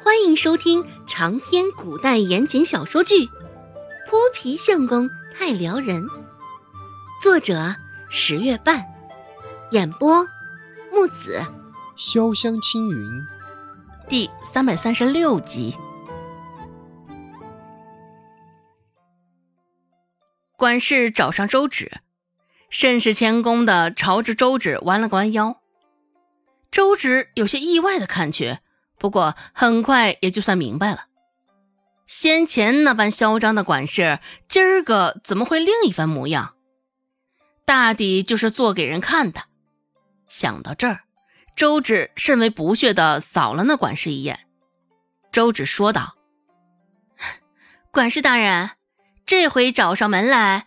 欢迎收听长篇古代言情小说剧《泼皮相公太撩人》，作者十月半，演播木子潇湘青云，第三百三十六集。管事找上周芷，甚是谦恭的朝着周芷弯了弯腰。周芷有些意外的看去。不过很快也就算明白了，先前那般嚣张的管事，今儿个怎么会另一番模样？大抵就是做给人看的。想到这儿，周芷甚为不屑地扫了那管事一眼。周芷说道：“管事大人，这回找上门来，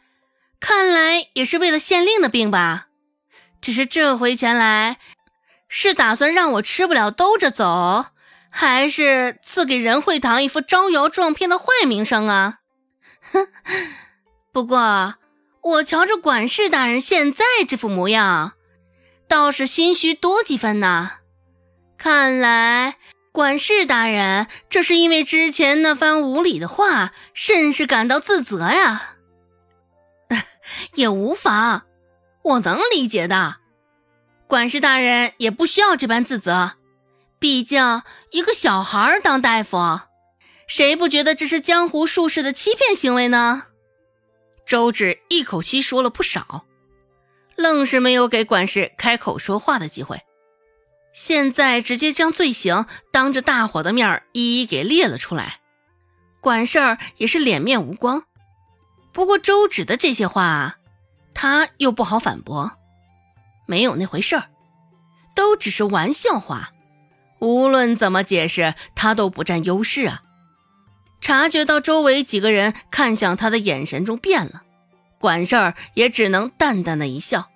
看来也是为了县令的病吧？只是这回前来，是打算让我吃不了兜着走？”还是赐给仁惠堂一副招摇撞骗的坏名声啊！哼，不过我瞧着管事大人现在这副模样，倒是心虚多几分呢。看来管事大人这是因为之前那番无礼的话，甚是感到自责呀。也无妨，我能理解的。管事大人也不需要这般自责。毕竟，一个小孩当大夫，谁不觉得这是江湖术士的欺骗行为呢？周芷一口气说了不少，愣是没有给管事开口说话的机会。现在直接将罪行当着大伙的面一一给列了出来，管事儿也是脸面无光。不过周芷的这些话，他又不好反驳，没有那回事儿，都只是玩笑话。无论怎么解释，他都不占优势啊！察觉到周围几个人看向他的眼神中变了，管事儿也只能淡淡的一笑，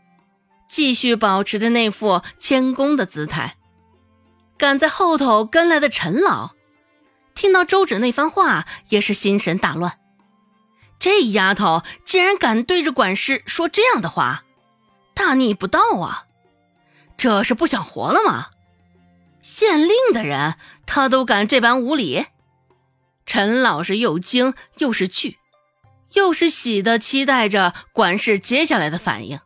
继续保持着那副谦恭的姿态。赶在后头跟来的陈老，听到周芷那番话，也是心神大乱。这丫头竟然敢对着管事说这样的话，大逆不道啊！这是不想活了吗？县令的人，他都敢这般无礼。陈老师又惊又是惧，又是喜的，期待着管事接下来的反应，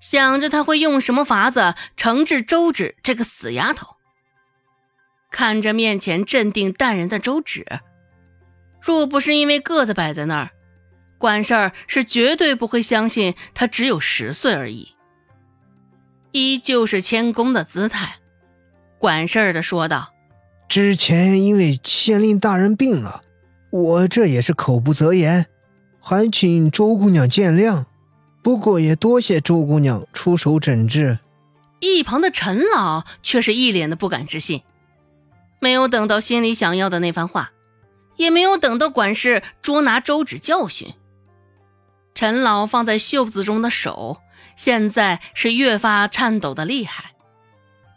想着他会用什么法子惩治周芷这个死丫头。看着面前镇定淡然的周芷，若不是因为个子摆在那儿，管事儿是绝对不会相信他只有十岁而已。依旧是谦恭的姿态。管事儿的说道：“之前因为县令大人病了，我这也是口不择言，还请周姑娘见谅。不过也多谢周姑娘出手诊治。”一旁的陈老却是一脸的不敢置信，没有等到心里想要的那番话，也没有等到管事捉拿周芷教训。陈老放在袖子中的手，现在是越发颤抖的厉害。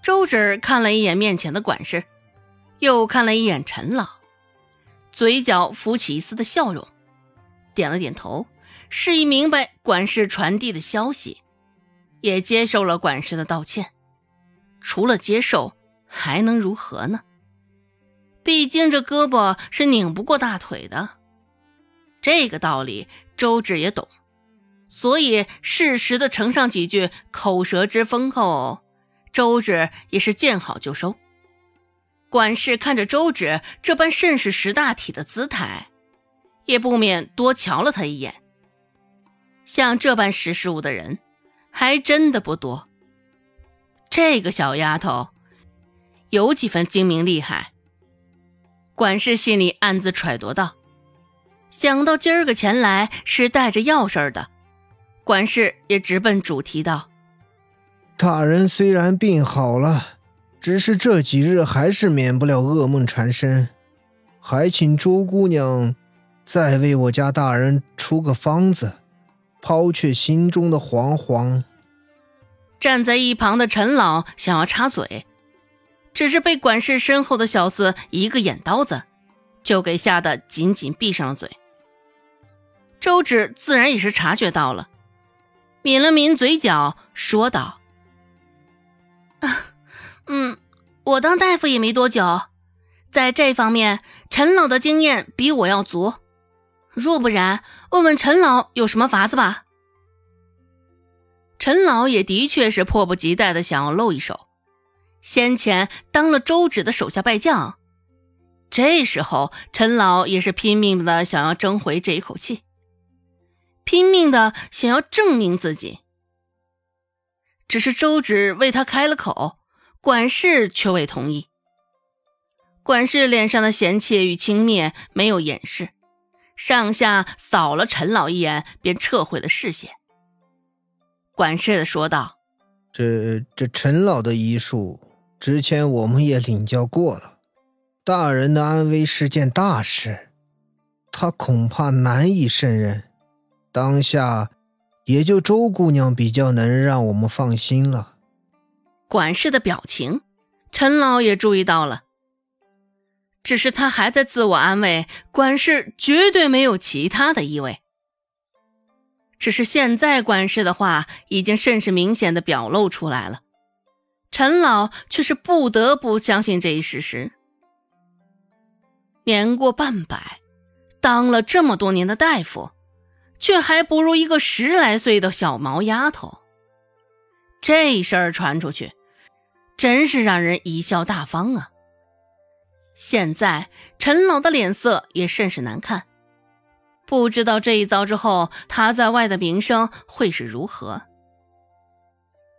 周芷看了一眼面前的管事，又看了一眼陈老，嘴角浮起一丝的笑容，点了点头，示意明白管事传递的消息，也接受了管事的道歉。除了接受，还能如何呢？毕竟这胳膊是拧不过大腿的，这个道理周芷也懂，所以适时的呈上几句口舌之风后。周芷也是见好就收。管事看着周芷这般甚是识大体的姿态，也不免多瞧了他一眼。像这般识时务的人，还真的不多。这个小丫头有几分精明厉害。管事心里暗自揣度道：“想到今儿个前来是带着要事的，管事也直奔主题道。”大人虽然病好了，只是这几日还是免不了噩梦缠身，还请周姑娘再为我家大人出个方子，抛却心中的惶惶。站在一旁的陈老想要插嘴，只是被管事身后的小厮一个眼刀子，就给吓得紧紧闭上了嘴。周芷自然也是察觉到了，抿了抿嘴角，说道。我当大夫也没多久，在这方面，陈老的经验比我要足。若不然，问问陈老有什么法子吧。陈老也的确是迫不及待的想要露一手。先前当了周芷的手下败将，这时候陈老也是拼命的想要争回这一口气，拼命的想要证明自己。只是周芷为他开了口，管事却未同意。管事脸上的嫌弃与轻蔑没有掩饰，上下扫了陈老一眼，便撤回了视线。管事的说道：“这这陈老的医术。”之前我们也领教过了，大人的安危是件大事，他恐怕难以胜任。当下，也就周姑娘比较能让我们放心了。管事的表情，陈老也注意到了，只是他还在自我安慰，管事绝对没有其他的意味。只是现在管事的话已经甚是明显的表露出来了。陈老却是不得不相信这一事实。年过半百，当了这么多年的大夫，却还不如一个十来岁的小毛丫头。这事儿传出去，真是让人贻笑大方啊！现在陈老的脸色也甚是难看，不知道这一遭之后，他在外的名声会是如何。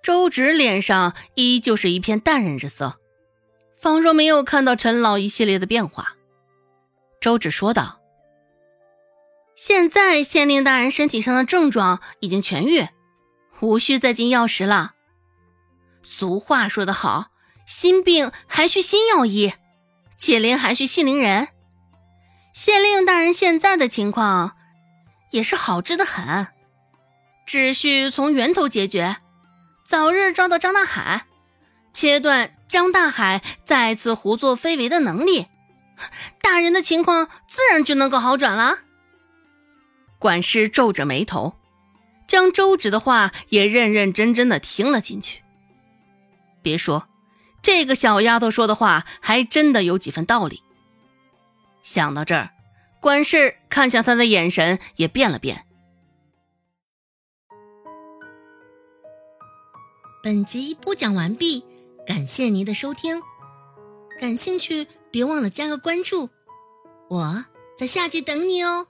周芷脸上依旧是一片淡然之色，仿若没有看到陈老一系列的变化。周芷说道：“现在县令大人身体上的症状已经痊愈，无需再进药石了。俗话说得好，心病还需心药医，解铃还需系铃人。县令大人现在的情况也是好治的很，只需从源头解决。”早日抓到张大海，切断张大海再次胡作非为的能力，大人的情况自然就能够好转了。管事皱着眉头，将周芷的话也认认真真的听了进去。别说，这个小丫头说的话还真的有几分道理。想到这儿，管事看向他的眼神也变了变。本集播讲完毕，感谢您的收听。感兴趣，别忘了加个关注，我在下集等你哦。